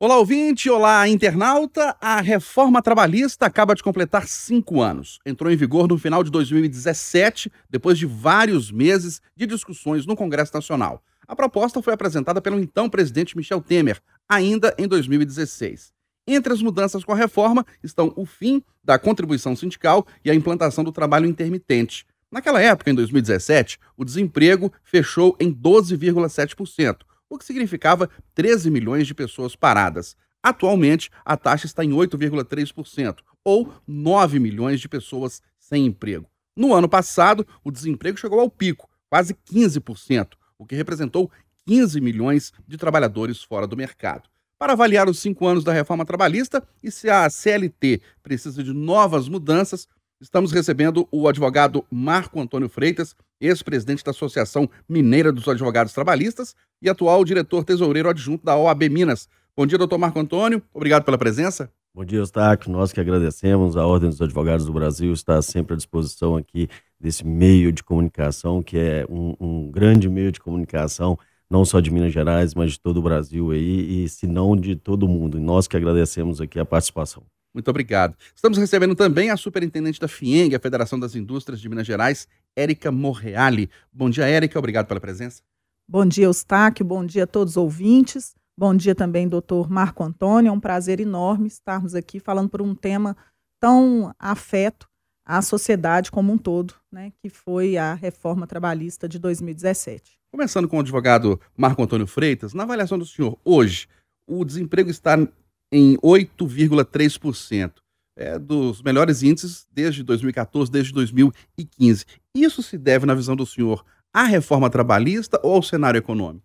Olá, ouvinte! Olá, internauta! A reforma trabalhista acaba de completar cinco anos. Entrou em vigor no final de 2017, depois de vários meses de discussões no Congresso Nacional. A proposta foi apresentada pelo então presidente Michel Temer, ainda em 2016. Entre as mudanças com a reforma estão o fim da contribuição sindical e a implantação do trabalho intermitente. Naquela época, em 2017, o desemprego fechou em 12,7% o que significava 13 milhões de pessoas paradas. Atualmente, a taxa está em 8,3%, ou 9 milhões de pessoas sem emprego. No ano passado, o desemprego chegou ao pico, quase 15%, o que representou 15 milhões de trabalhadores fora do mercado. Para avaliar os cinco anos da reforma trabalhista e se a CLT precisa de novas mudanças, Estamos recebendo o advogado Marco Antônio Freitas, ex-presidente da Associação Mineira dos Advogados Trabalhistas e atual diretor tesoureiro adjunto da OAB Minas. Bom dia, doutor Marco Antônio. Obrigado pela presença. Bom dia, Eustáquio. Nós que agradecemos. A Ordem dos Advogados do Brasil está sempre à disposição aqui desse meio de comunicação, que é um, um grande meio de comunicação, não só de Minas Gerais, mas de todo o Brasil aí, e se não de todo o mundo. E nós que agradecemos aqui a participação. Muito obrigado. Estamos recebendo também a superintendente da FIENG, a Federação das Indústrias de Minas Gerais, Érica Morreale. Bom dia, Érica. Obrigado pela presença. Bom dia, Eustáquio. Bom dia a todos os ouvintes. Bom dia também, doutor Marco Antônio. É um prazer enorme estarmos aqui falando por um tema tão afeto à sociedade como um todo, né, que foi a reforma trabalhista de 2017. Começando com o advogado Marco Antônio Freitas, na avaliação do senhor, hoje, o desemprego está em 8,3%. É dos melhores índices desde 2014, desde 2015. Isso se deve, na visão do senhor, à reforma trabalhista ou ao cenário econômico?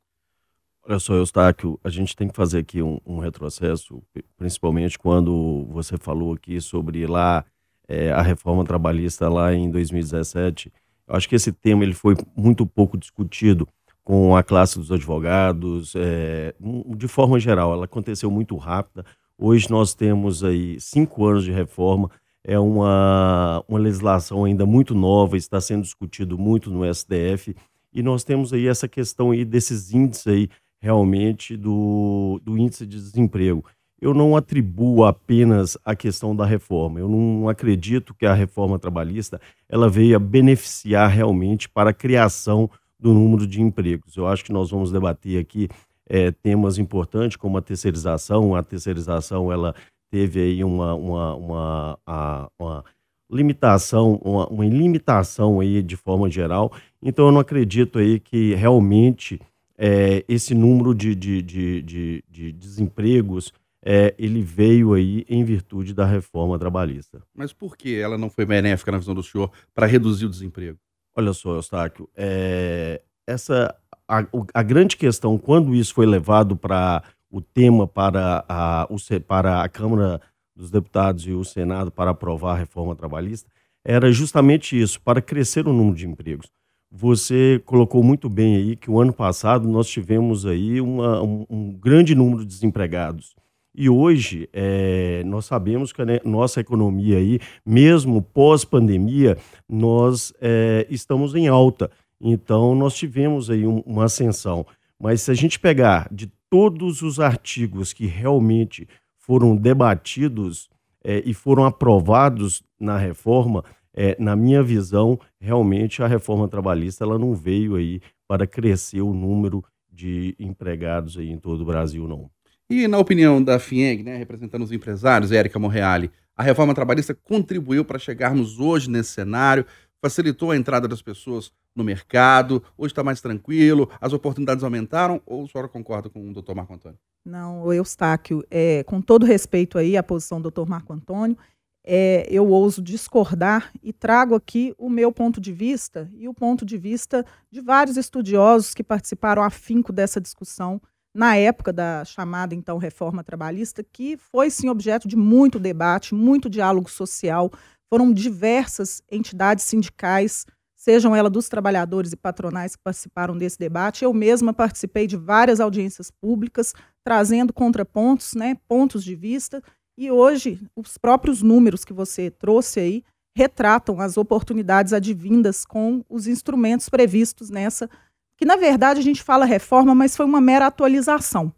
Olha só, Eustáquio, a gente tem que fazer aqui um, um retrocesso, principalmente quando você falou aqui sobre lá é, a reforma trabalhista lá em 2017. Eu acho que esse tema ele foi muito pouco discutido com a classe dos advogados, é, de forma geral, ela aconteceu muito rápida. Hoje nós temos aí cinco anos de reforma, é uma, uma legislação ainda muito nova, está sendo discutido muito no STF, e nós temos aí essa questão aí desses índices aí, realmente, do, do índice de desemprego. Eu não atribuo apenas a questão da reforma, eu não acredito que a reforma trabalhista ela veio a beneficiar realmente para a criação do número de empregos. Eu acho que nós vamos debater aqui é, temas importantes como a terceirização. A terceirização ela teve aí uma, uma, uma, uma, uma limitação, uma, uma limitação aí de forma geral. Então eu não acredito aí que realmente é, esse número de, de, de, de, de desempregos é, ele veio aí em virtude da reforma trabalhista. Mas por que ela não foi benéfica na visão do senhor para reduzir o desemprego? Olha só, Eustáquio, é, essa, a, a, grande questão, quando isso foi levado para o tema para a, o, para a Câmara dos Deputados e o Senado para aprovar a reforma trabalhista, era justamente isso, para crescer o número de empregos. Você colocou muito bem aí que o ano passado nós tivemos aí uma, um, um grande número de desempregados. E hoje, é, nós sabemos que a nossa economia aí, mesmo pós-pandemia, nós é, estamos em alta. Então, nós tivemos aí um, uma ascensão. Mas se a gente pegar de todos os artigos que realmente foram debatidos é, e foram aprovados na reforma, é, na minha visão, realmente a reforma trabalhista ela não veio aí para crescer o número de empregados aí em todo o Brasil, não. E na opinião da FIENG, né, representando os empresários, Érica Morreale, a reforma trabalhista contribuiu para chegarmos hoje nesse cenário, facilitou a entrada das pessoas no mercado, hoje está mais tranquilo, as oportunidades aumentaram, ou a senhora concorda com o doutor Marco Antônio? Não, Eustáquio, é, com todo respeito aí à posição do doutor Marco Antônio, é, eu ouso discordar e trago aqui o meu ponto de vista e o ponto de vista de vários estudiosos que participaram afinco dessa discussão na época da chamada então reforma trabalhista, que foi sim objeto de muito debate, muito diálogo social. Foram diversas entidades sindicais, sejam elas dos trabalhadores e patronais que participaram desse debate. Eu mesma participei de várias audiências públicas, trazendo contrapontos, né, pontos de vista. E hoje, os próprios números que você trouxe aí retratam as oportunidades advindas com os instrumentos previstos nessa que na verdade a gente fala reforma, mas foi uma mera atualização.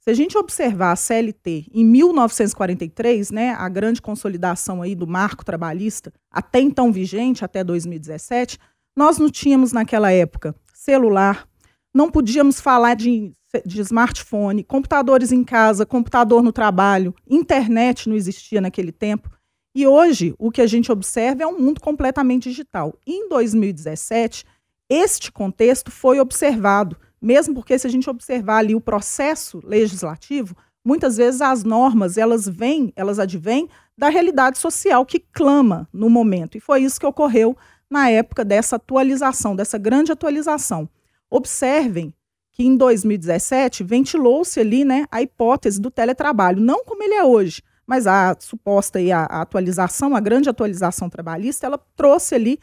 Se a gente observar a CLT em 1943, né, a grande consolidação aí do marco trabalhista, até então vigente, até 2017, nós não tínhamos naquela época celular, não podíamos falar de, de smartphone, computadores em casa, computador no trabalho, internet não existia naquele tempo. E hoje, o que a gente observa é um mundo completamente digital. Em 2017, este contexto foi observado mesmo porque se a gente observar ali o processo legislativo, muitas vezes as normas, elas vêm, elas advêm da realidade social que clama no momento. E foi isso que ocorreu na época dessa atualização, dessa grande atualização. Observem que em 2017 ventilou-se ali né, a hipótese do teletrabalho, não como ele é hoje, mas a suposta aí, a, a atualização, a grande atualização trabalhista, ela trouxe ali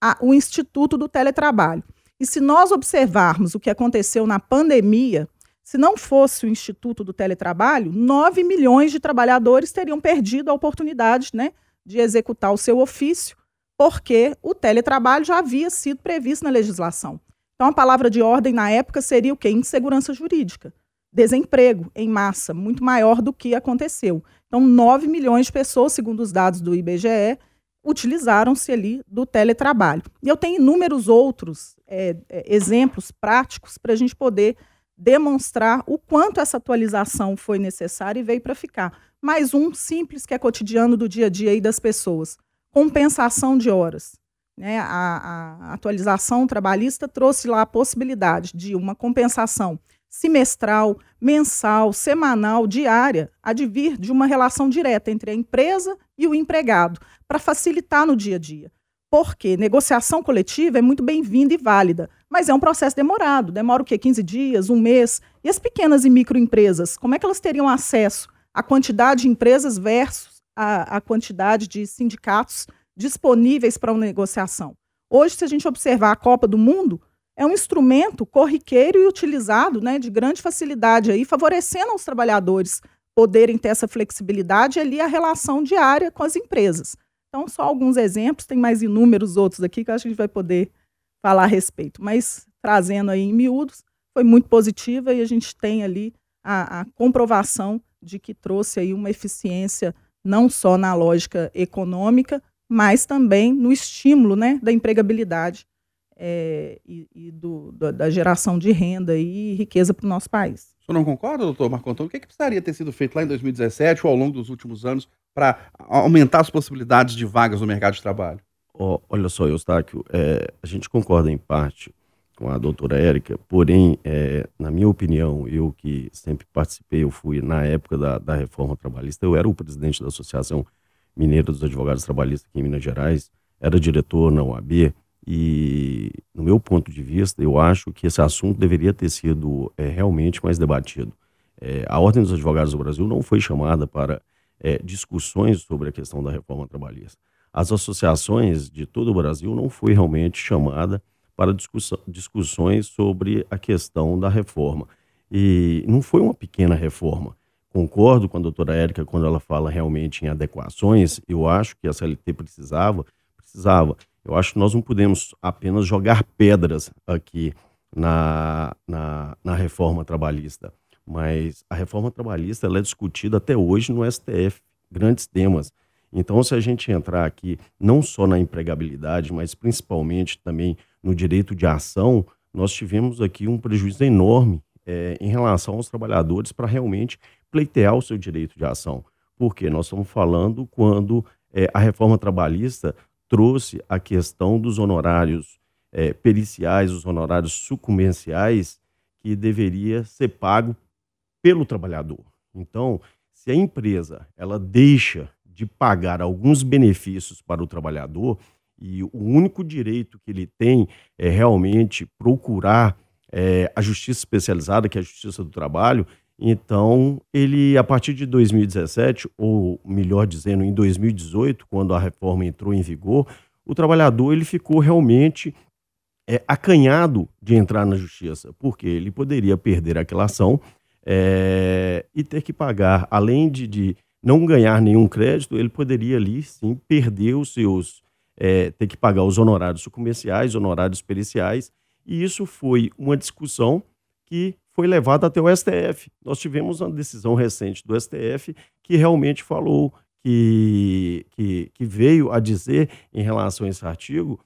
a, o Instituto do Teletrabalho. E se nós observarmos o que aconteceu na pandemia, se não fosse o Instituto do Teletrabalho, 9 milhões de trabalhadores teriam perdido a oportunidade né, de executar o seu ofício, porque o teletrabalho já havia sido previsto na legislação. Então, a palavra de ordem na época seria o quê? Insegurança jurídica. Desemprego em massa, muito maior do que aconteceu. Então, 9 milhões de pessoas, segundo os dados do IBGE, utilizaram-se ali do teletrabalho. E eu tenho inúmeros outros é, é, exemplos práticos para a gente poder demonstrar o quanto essa atualização foi necessária e veio para ficar. Mais um simples que é cotidiano do dia a dia aí das pessoas. Compensação de horas. Né? A, a atualização trabalhista trouxe lá a possibilidade de uma compensação semestral, mensal, semanal, diária, advir de uma relação direta entre a empresa e o empregado, para facilitar no dia a dia. Porque negociação coletiva é muito bem-vinda e válida, mas é um processo demorado. Demora o quê? 15 dias, um mês. E as pequenas e microempresas, como é que elas teriam acesso à quantidade de empresas versus a, a quantidade de sindicatos disponíveis para uma negociação? Hoje, se a gente observar a Copa do Mundo, é um instrumento corriqueiro e utilizado né, de grande facilidade, aí, favorecendo aos trabalhadores poderem ter essa flexibilidade ali a relação diária com as empresas. Então, só alguns exemplos, tem mais inúmeros outros aqui que a gente vai poder falar a respeito. Mas, trazendo aí em miúdos, foi muito positiva e a gente tem ali a, a comprovação de que trouxe aí uma eficiência não só na lógica econômica, mas também no estímulo né, da empregabilidade é, e, e do, da geração de renda e riqueza para o nosso país. Senhor não concorda, doutor Marco Antônio? O que, é que precisaria ter sido feito lá em 2017 ou ao longo dos últimos anos para aumentar as possibilidades de vagas no mercado de trabalho? Oh, olha só, Eustáquio, é, a gente concorda em parte com a doutora Érica, porém, é, na minha opinião, eu que sempre participei, eu fui na época da, da reforma trabalhista, eu era o presidente da Associação Mineira dos Advogados Trabalhistas aqui em Minas Gerais, era diretor na UAB, e, no meu ponto de vista, eu acho que esse assunto deveria ter sido é, realmente mais debatido. É, a Ordem dos Advogados do Brasil não foi chamada para é, discussões sobre a questão da reforma trabalhista. As associações de todo o Brasil não foi realmente chamada para discussões sobre a questão da reforma. E não foi uma pequena reforma. Concordo com a doutora Érica quando ela fala realmente em adequações. Eu acho que a CLT precisava, precisava. Eu acho que nós não podemos apenas jogar pedras aqui na, na, na reforma trabalhista, mas a reforma trabalhista é discutida até hoje no STF, grandes temas. Então, se a gente entrar aqui não só na empregabilidade, mas principalmente também no direito de ação, nós tivemos aqui um prejuízo enorme é, em relação aos trabalhadores para realmente pleitear o seu direito de ação. Porque nós estamos falando quando é, a reforma trabalhista trouxe a questão dos honorários é, periciais, os honorários sucumbenciais, que deveria ser pago pelo trabalhador. Então, se a empresa ela deixa de pagar alguns benefícios para o trabalhador e o único direito que ele tem é realmente procurar é, a justiça especializada, que é a justiça do trabalho, então, ele, a partir de 2017, ou melhor dizendo, em 2018, quando a reforma entrou em vigor, o trabalhador ele ficou realmente é, acanhado de entrar na justiça, porque ele poderia perder aquela ação é, e ter que pagar, além de, de, não ganhar nenhum crédito, ele poderia ali sim perder os seus, é, ter que pagar os honorários comerciais, honorários periciais, e isso foi uma discussão que foi levado até o STF. Nós tivemos uma decisão recente do STF que realmente falou que, que, que veio a dizer em relação a esse artigo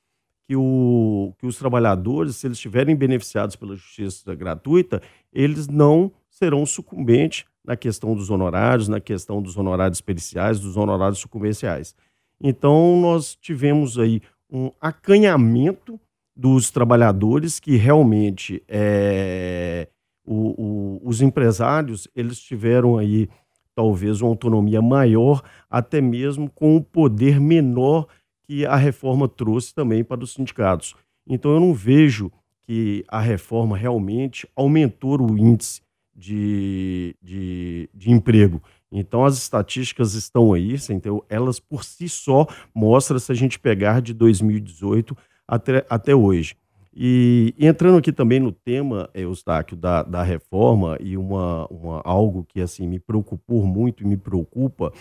que, o, que os trabalhadores, se eles estiverem beneficiados pela justiça gratuita, eles não serão sucumbentes na questão dos honorários, na questão dos honorários periciais, dos honorários sucumbenciais. Então, nós tivemos aí um acanhamento dos trabalhadores que realmente é, o, o, os empresários eles tiveram aí talvez uma autonomia maior, até mesmo com o um poder menor que a reforma trouxe também para os sindicatos. Então eu não vejo que a reforma realmente aumentou o índice de, de, de emprego. Então as estatísticas estão aí, entendeu? elas por si só mostram se a gente pegar de 2018 até, até hoje. E entrando aqui também no tema, Eustáquio, da, da reforma, e uma, uma, algo que assim me preocupou muito e me preocupa,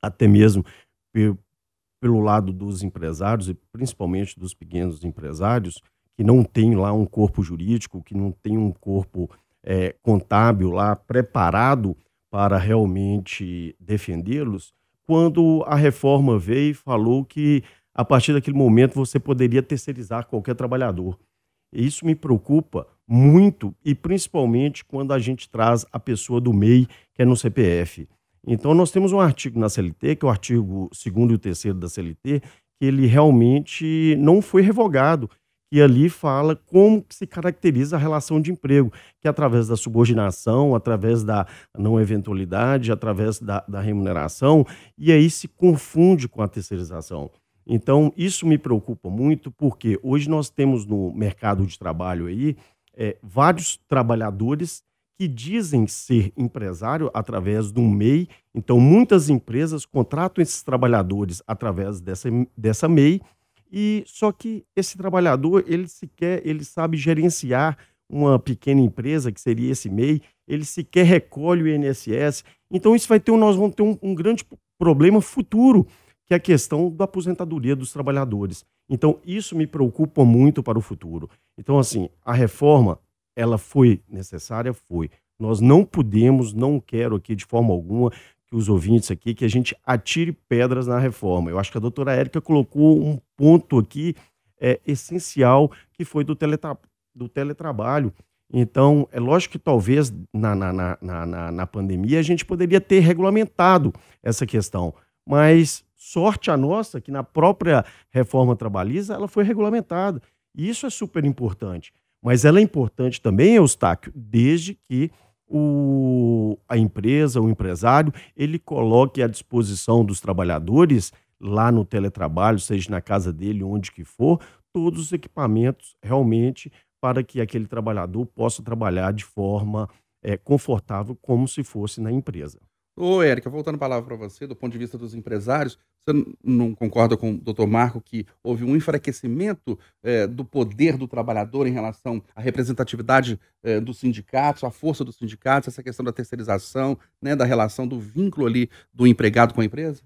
até mesmo pelo lado dos empresários, e principalmente dos pequenos empresários, que não tem lá um corpo jurídico, que não tem um corpo é, contábil lá preparado para realmente defendê-los, quando a reforma veio e falou que a partir daquele momento você poderia terceirizar qualquer trabalhador. Isso me preocupa muito e principalmente quando a gente traz a pessoa do MEI, que é no CPF. Então nós temos um artigo na CLT, que é o artigo 2 e o 3 da CLT, que ele realmente não foi revogado que ali fala como se caracteriza a relação de emprego, que é através da subordinação, através da não eventualidade, através da, da remuneração, e aí se confunde com a terceirização. Então, isso me preocupa muito, porque hoje nós temos no mercado de trabalho aí é, vários trabalhadores que dizem ser empresário através um MEI. Então, muitas empresas contratam esses trabalhadores através dessa, dessa MEI e só que esse trabalhador, ele sequer, ele sabe gerenciar uma pequena empresa, que seria esse MEI, ele sequer recolhe o INSS. Então isso vai ter, nós vamos ter um, um grande problema futuro, que é a questão da aposentadoria dos trabalhadores. Então isso me preocupa muito para o futuro. Então assim, a reforma, ela foi necessária, foi. Nós não podemos, não quero aqui de forma alguma que os ouvintes aqui, que a gente atire pedras na reforma. Eu acho que a doutora Érica colocou um ponto aqui é, essencial, que foi do, teletra do teletrabalho. Então, é lógico que talvez na, na, na, na, na pandemia a gente poderia ter regulamentado essa questão, mas sorte a nossa que na própria reforma trabalhista ela foi regulamentada. E isso é super importante. Mas ela é importante também, Eustáquio, desde que o, a empresa, o empresário, ele coloque à disposição dos trabalhadores, lá no teletrabalho, seja na casa dele, onde que for, todos os equipamentos realmente para que aquele trabalhador possa trabalhar de forma é, confortável, como se fosse na empresa. Ô, Érica, voltando a palavra para você, do ponto de vista dos empresários, você não concorda com o doutor Marco que houve um enfraquecimento é, do poder do trabalhador em relação à representatividade é, dos sindicatos, à força dos sindicatos, essa questão da terceirização, né, da relação do vínculo ali do empregado com a empresa?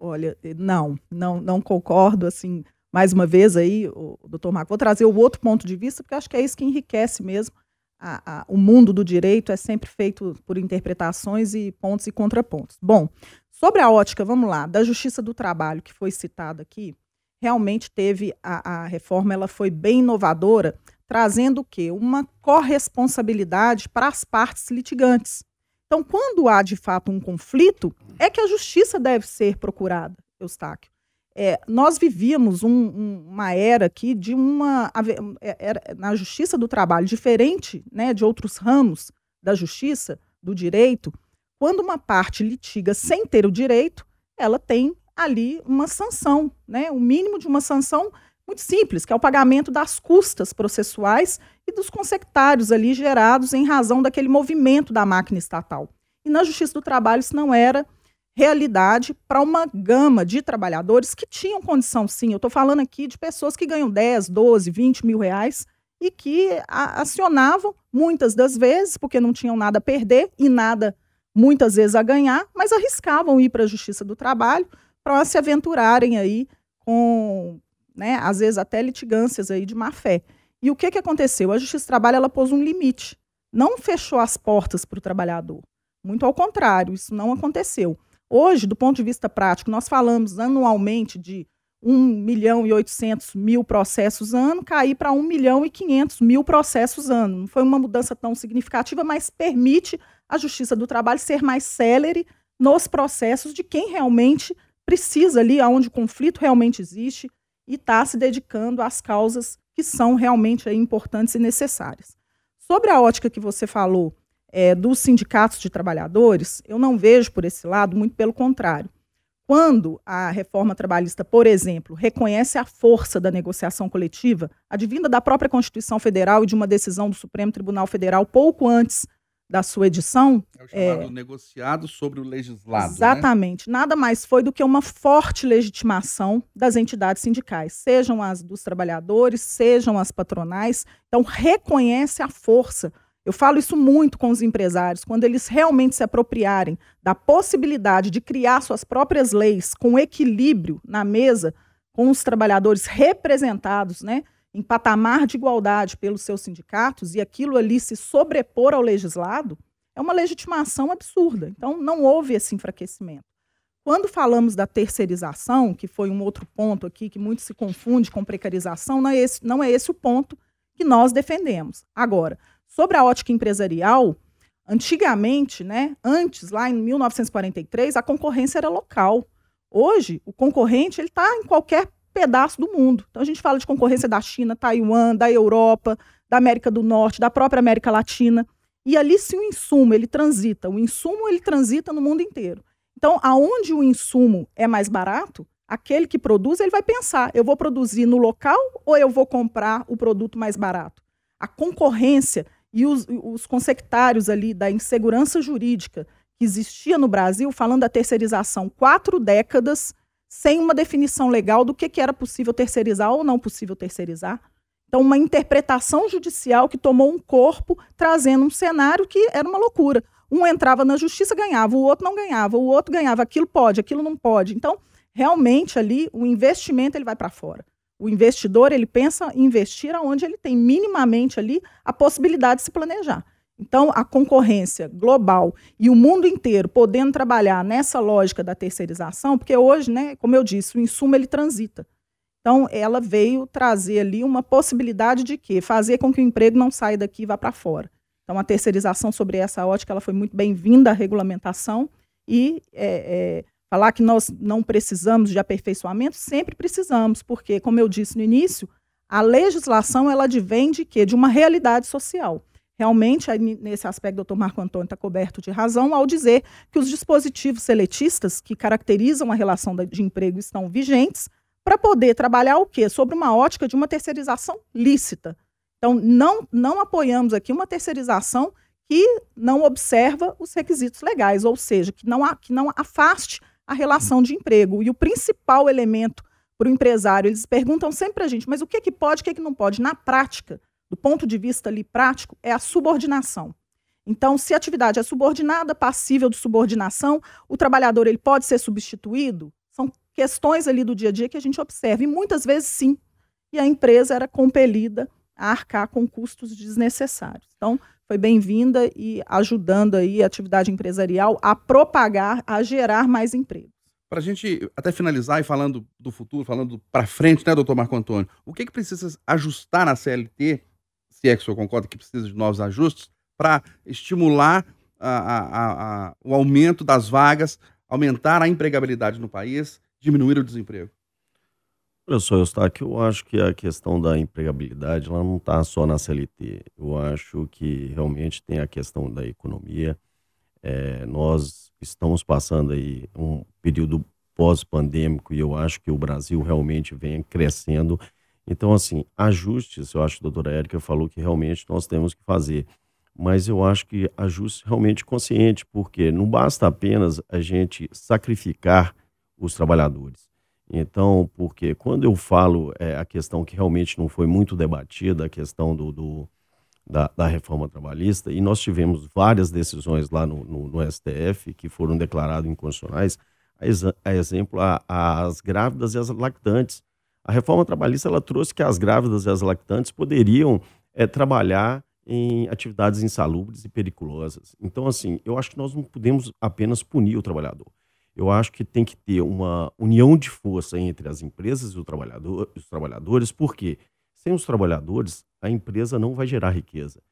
Olha, eh, não, não, não concordo, assim, mais uma vez aí, o doutor Marco, vou trazer o outro ponto de vista, porque acho que é isso que enriquece mesmo a, a, o mundo do direito é sempre feito por interpretações e pontos e contrapontos. Bom, sobre a ótica, vamos lá, da Justiça do Trabalho, que foi citada aqui, realmente teve a, a reforma, ela foi bem inovadora, trazendo o quê? Uma corresponsabilidade para as partes litigantes. Então, quando há de fato um conflito, é que a justiça deve ser procurada, Eustáquio. É, nós vivíamos um, um, uma era aqui de uma é, era, na justiça do trabalho diferente né, de outros ramos da justiça do direito quando uma parte litiga sem ter o direito ela tem ali uma sanção né o mínimo de uma sanção muito simples que é o pagamento das custas processuais e dos consectários ali gerados em razão daquele movimento da máquina estatal. E na justiça do trabalho isso não era realidade para uma gama de trabalhadores que tinham condição, sim. Eu estou falando aqui de pessoas que ganham 10, 12, 20 mil reais e que acionavam muitas das vezes, porque não tinham nada a perder e nada muitas vezes a ganhar, mas arriscavam ir para a Justiça do Trabalho para se aventurarem aí com, né, às vezes até litigâncias aí de má fé. E o que, que aconteceu? A Justiça do Trabalho ela pôs um limite não fechou as portas para o trabalhador. Muito ao contrário, isso não aconteceu. Hoje, do ponto de vista prático, nós falamos anualmente de 1 milhão e 800 mil processos ano, cair para 1 milhão e 500 mil processos ano. Não foi uma mudança tão significativa, mas permite a Justiça do Trabalho ser mais célere nos processos de quem realmente precisa ali, onde o conflito realmente existe, e está se dedicando às causas que são realmente importantes e necessárias. Sobre a ótica que você falou é, dos sindicatos de trabalhadores, eu não vejo por esse lado, muito pelo contrário. Quando a reforma trabalhista, por exemplo, reconhece a força da negociação coletiva, advinda da própria Constituição Federal e de uma decisão do Supremo Tribunal Federal pouco antes da sua edição. É o chamado é, negociado sobre o legislado. Né? Exatamente. Né? Nada mais foi do que uma forte legitimação das entidades sindicais, sejam as dos trabalhadores, sejam as patronais. Então, reconhece a força. Eu falo isso muito com os empresários, quando eles realmente se apropriarem da possibilidade de criar suas próprias leis com equilíbrio na mesa, com os trabalhadores representados, né? em patamar de igualdade pelos seus sindicatos e aquilo ali se sobrepor ao legislado, é uma legitimação absurda. Então, não houve esse enfraquecimento. Quando falamos da terceirização, que foi um outro ponto aqui que muito se confunde com precarização, não é esse, não é esse o ponto que nós defendemos. Agora, sobre a ótica empresarial, antigamente, né, antes, lá em 1943, a concorrência era local. Hoje, o concorrente ele está em qualquer pedaço do mundo. Então a gente fala de concorrência da China, Taiwan, da Europa, da América do Norte, da própria América Latina. E ali se o insumo ele transita, o insumo ele transita no mundo inteiro. Então, aonde o insumo é mais barato, aquele que produz, ele vai pensar, eu vou produzir no local ou eu vou comprar o produto mais barato? A concorrência e os, os consectários ali da insegurança jurídica que existia no Brasil, falando da terceirização, quatro décadas sem uma definição legal do que, que era possível terceirizar ou não possível terceirizar. Então, uma interpretação judicial que tomou um corpo, trazendo um cenário que era uma loucura. Um entrava na justiça, ganhava, o outro não ganhava, o outro ganhava, aquilo pode, aquilo não pode. Então, realmente ali, o investimento ele vai para fora. O investidor, ele pensa em investir onde ele tem minimamente ali a possibilidade de se planejar. Então, a concorrência global e o mundo inteiro podendo trabalhar nessa lógica da terceirização, porque hoje, né, como eu disse, o insumo ele transita. Então, ela veio trazer ali uma possibilidade de quê? Fazer com que o emprego não saia daqui e vá para fora. Então, a terceirização sobre essa ótica ela foi muito bem-vinda à regulamentação e é, é, falar que nós não precisamos de aperfeiçoamento, sempre precisamos, porque, como eu disse no início, a legislação ela advém de quê? De uma realidade social. Realmente, nesse aspecto, o doutor Marco Antônio está coberto de razão ao dizer que os dispositivos seletistas que caracterizam a relação de emprego estão vigentes para poder trabalhar o quê? Sobre uma ótica de uma terceirização lícita. Então, não, não apoiamos aqui uma terceirização que não observa os requisitos legais, ou seja, que não, que não afaste a relação de emprego. E o principal elemento para o empresário, eles perguntam sempre para a gente, mas o que, que pode, o que, que não pode? Na prática, do ponto de vista ali prático, é a subordinação. Então, se a atividade é subordinada, passível de subordinação, o trabalhador ele pode ser substituído? São questões ali do dia a dia que a gente observa, e muitas vezes sim. E a empresa era compelida a arcar com custos desnecessários. Então, foi bem-vinda e ajudando aí a atividade empresarial a propagar, a gerar mais emprego. Para a gente até finalizar e falando do futuro, falando para frente, né, doutor Marco Antônio, o que, que precisa ajustar na CLT se é que o senhor concorda que precisa de novos ajustes, para estimular a, a, a, o aumento das vagas, aumentar a empregabilidade no país, diminuir o desemprego? Olha só, Eustáquio, eu acho que a questão da empregabilidade ela não está só na CLT. Eu acho que realmente tem a questão da economia. É, nós estamos passando aí um período pós-pandêmico e eu acho que o Brasil realmente vem crescendo então, assim, ajustes, eu acho que a doutora Érica falou que realmente nós temos que fazer. Mas eu acho que ajustes realmente consciente, porque não basta apenas a gente sacrificar os trabalhadores. Então, porque quando eu falo é, a questão que realmente não foi muito debatida, a questão do, do da, da, reforma trabalhista, e nós tivemos várias decisões lá no, no, no STF que foram declaradas inconstitucionais, a, a exemplo, a, as grávidas e as lactantes. A reforma trabalhista ela trouxe que as grávidas e as lactantes poderiam é, trabalhar em atividades insalubres e periculosas. Então, assim, eu acho que nós não podemos apenas punir o trabalhador. Eu acho que tem que ter uma união de força entre as empresas e trabalhador, os trabalhadores, porque sem os trabalhadores, a empresa não vai gerar riqueza.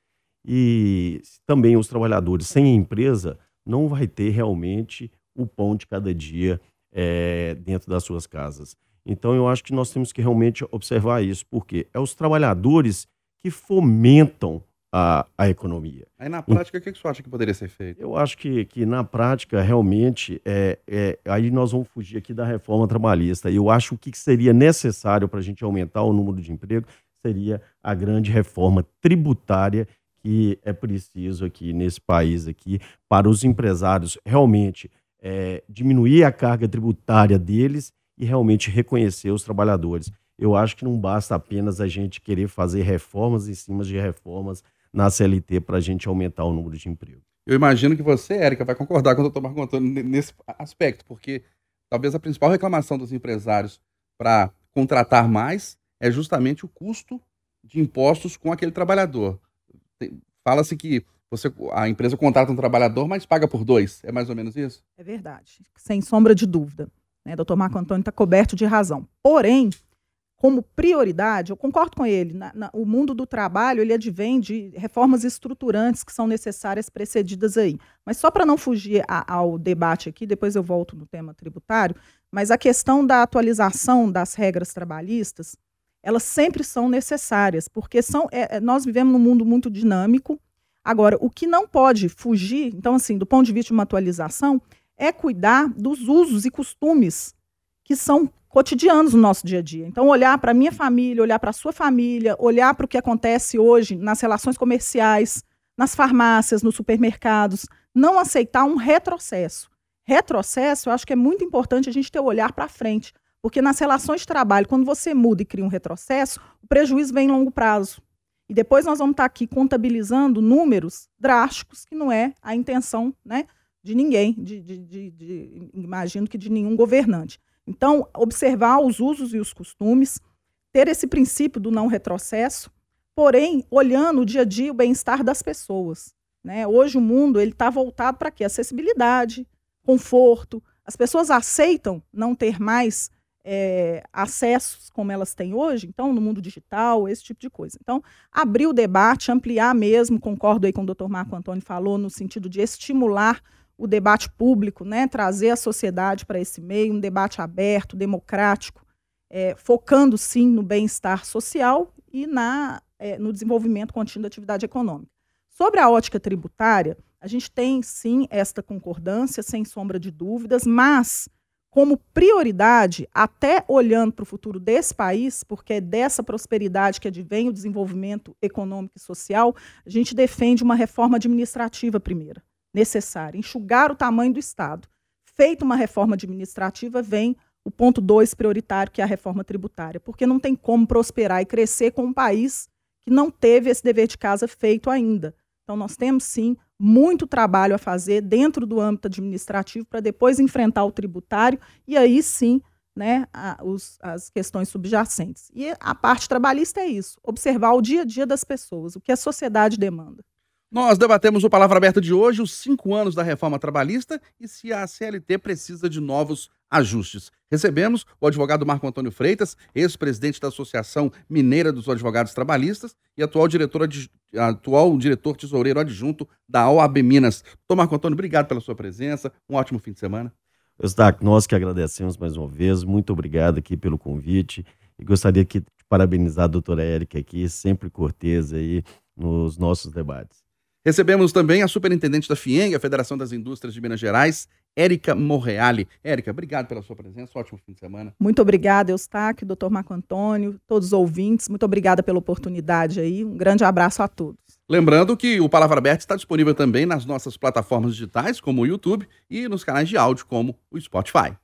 E também os trabalhadores sem a empresa não vai ter realmente o pão de cada dia é, dentro das suas casas. Então, eu acho que nós temos que realmente observar isso, porque é os trabalhadores que fomentam a, a economia. Aí, na prática, o que, que você acha que poderia ser feito? Eu acho que, que na prática, realmente, é, é, aí nós vamos fugir aqui da reforma trabalhista. Eu acho que o que seria necessário para a gente aumentar o número de emprego seria a grande reforma tributária que é preciso aqui nesse país aqui para os empresários realmente é, diminuir a carga tributária deles e realmente reconhecer os trabalhadores. Eu acho que não basta apenas a gente querer fazer reformas em cima de reformas na CLT para a gente aumentar o número de empregos. Eu imagino que você, Érica, vai concordar com o doutor Marco Antônio nesse aspecto, porque talvez a principal reclamação dos empresários para contratar mais é justamente o custo de impostos com aquele trabalhador. Fala-se que você, a empresa contrata um trabalhador, mas paga por dois. É mais ou menos isso? É verdade, sem sombra de dúvida. Né? Doutor Marco Antônio está coberto de razão. Porém, como prioridade, eu concordo com ele, na, na, o mundo do trabalho ele advém de reformas estruturantes que são necessárias precedidas aí. Mas só para não fugir a, ao debate aqui, depois eu volto no tema tributário, mas a questão da atualização das regras trabalhistas, elas sempre são necessárias, porque são, é, é nós vivemos num mundo muito dinâmico. Agora, o que não pode fugir, então, assim, do ponto de vista de uma atualização, é cuidar dos usos e costumes que são cotidianos no nosso dia a dia. Então, olhar para a minha família, olhar para a sua família, olhar para o que acontece hoje nas relações comerciais, nas farmácias, nos supermercados, não aceitar um retrocesso. Retrocesso, eu acho que é muito importante a gente ter o olhar para frente, porque nas relações de trabalho, quando você muda e cria um retrocesso, o prejuízo vem em longo prazo. E depois nós vamos estar aqui contabilizando números drásticos, que não é a intenção né, de ninguém, de, de, de, de imagino que de nenhum governante. Então, observar os usos e os costumes, ter esse princípio do não retrocesso, porém, olhando o dia a dia o bem-estar das pessoas. Né? Hoje o mundo ele está voltado para quê? Acessibilidade, conforto. As pessoas aceitam não ter mais é, acessos como elas têm hoje, então, no mundo digital, esse tipo de coisa. Então, abrir o debate, ampliar mesmo, concordo aí com o doutor Marco Antônio falou, no sentido de estimular o debate público, né, trazer a sociedade para esse meio, um debate aberto, democrático, é, focando sim no bem-estar social e na, é, no desenvolvimento contínuo da atividade econômica. Sobre a ótica tributária, a gente tem sim esta concordância, sem sombra de dúvidas, mas como prioridade, até olhando para o futuro desse país, porque é dessa prosperidade que advém o desenvolvimento econômico e social, a gente defende uma reforma administrativa primeira necessária, enxugar o tamanho do Estado. Feita uma reforma administrativa, vem o ponto dois prioritário, que é a reforma tributária, porque não tem como prosperar e crescer com um país que não teve esse dever de casa feito ainda. Então, nós temos sim muito trabalho a fazer dentro do âmbito administrativo para depois enfrentar o tributário e aí sim né, a, os, as questões subjacentes. E a parte trabalhista é isso: observar o dia a dia das pessoas, o que a sociedade demanda. Nós debatemos o Palavra Aberta de hoje, os cinco anos da reforma trabalhista e se a CLT precisa de novos ajustes. Recebemos o advogado Marco Antônio Freitas, ex-presidente da Associação Mineira dos Advogados Trabalhistas e atual diretor, atual diretor tesoureiro adjunto da OAB Minas. Doutor Marco Antônio, obrigado pela sua presença. Um ótimo fim de semana. Eustáquio, nós que agradecemos mais uma vez. Muito obrigado aqui pelo convite. E gostaria de parabenizar a doutora Érica aqui, sempre cortês aí nos nossos debates. Recebemos também a superintendente da FIENG, a Federação das Indústrias de Minas Gerais, Érica Morreale. Érica, obrigado pela sua presença, ótimo fim de semana. Muito obrigada, Eustáquio, doutor Marco Antônio, todos os ouvintes, muito obrigada pela oportunidade aí, um grande abraço a todos. Lembrando que o Palavra Aberta está disponível também nas nossas plataformas digitais, como o YouTube, e nos canais de áudio, como o Spotify.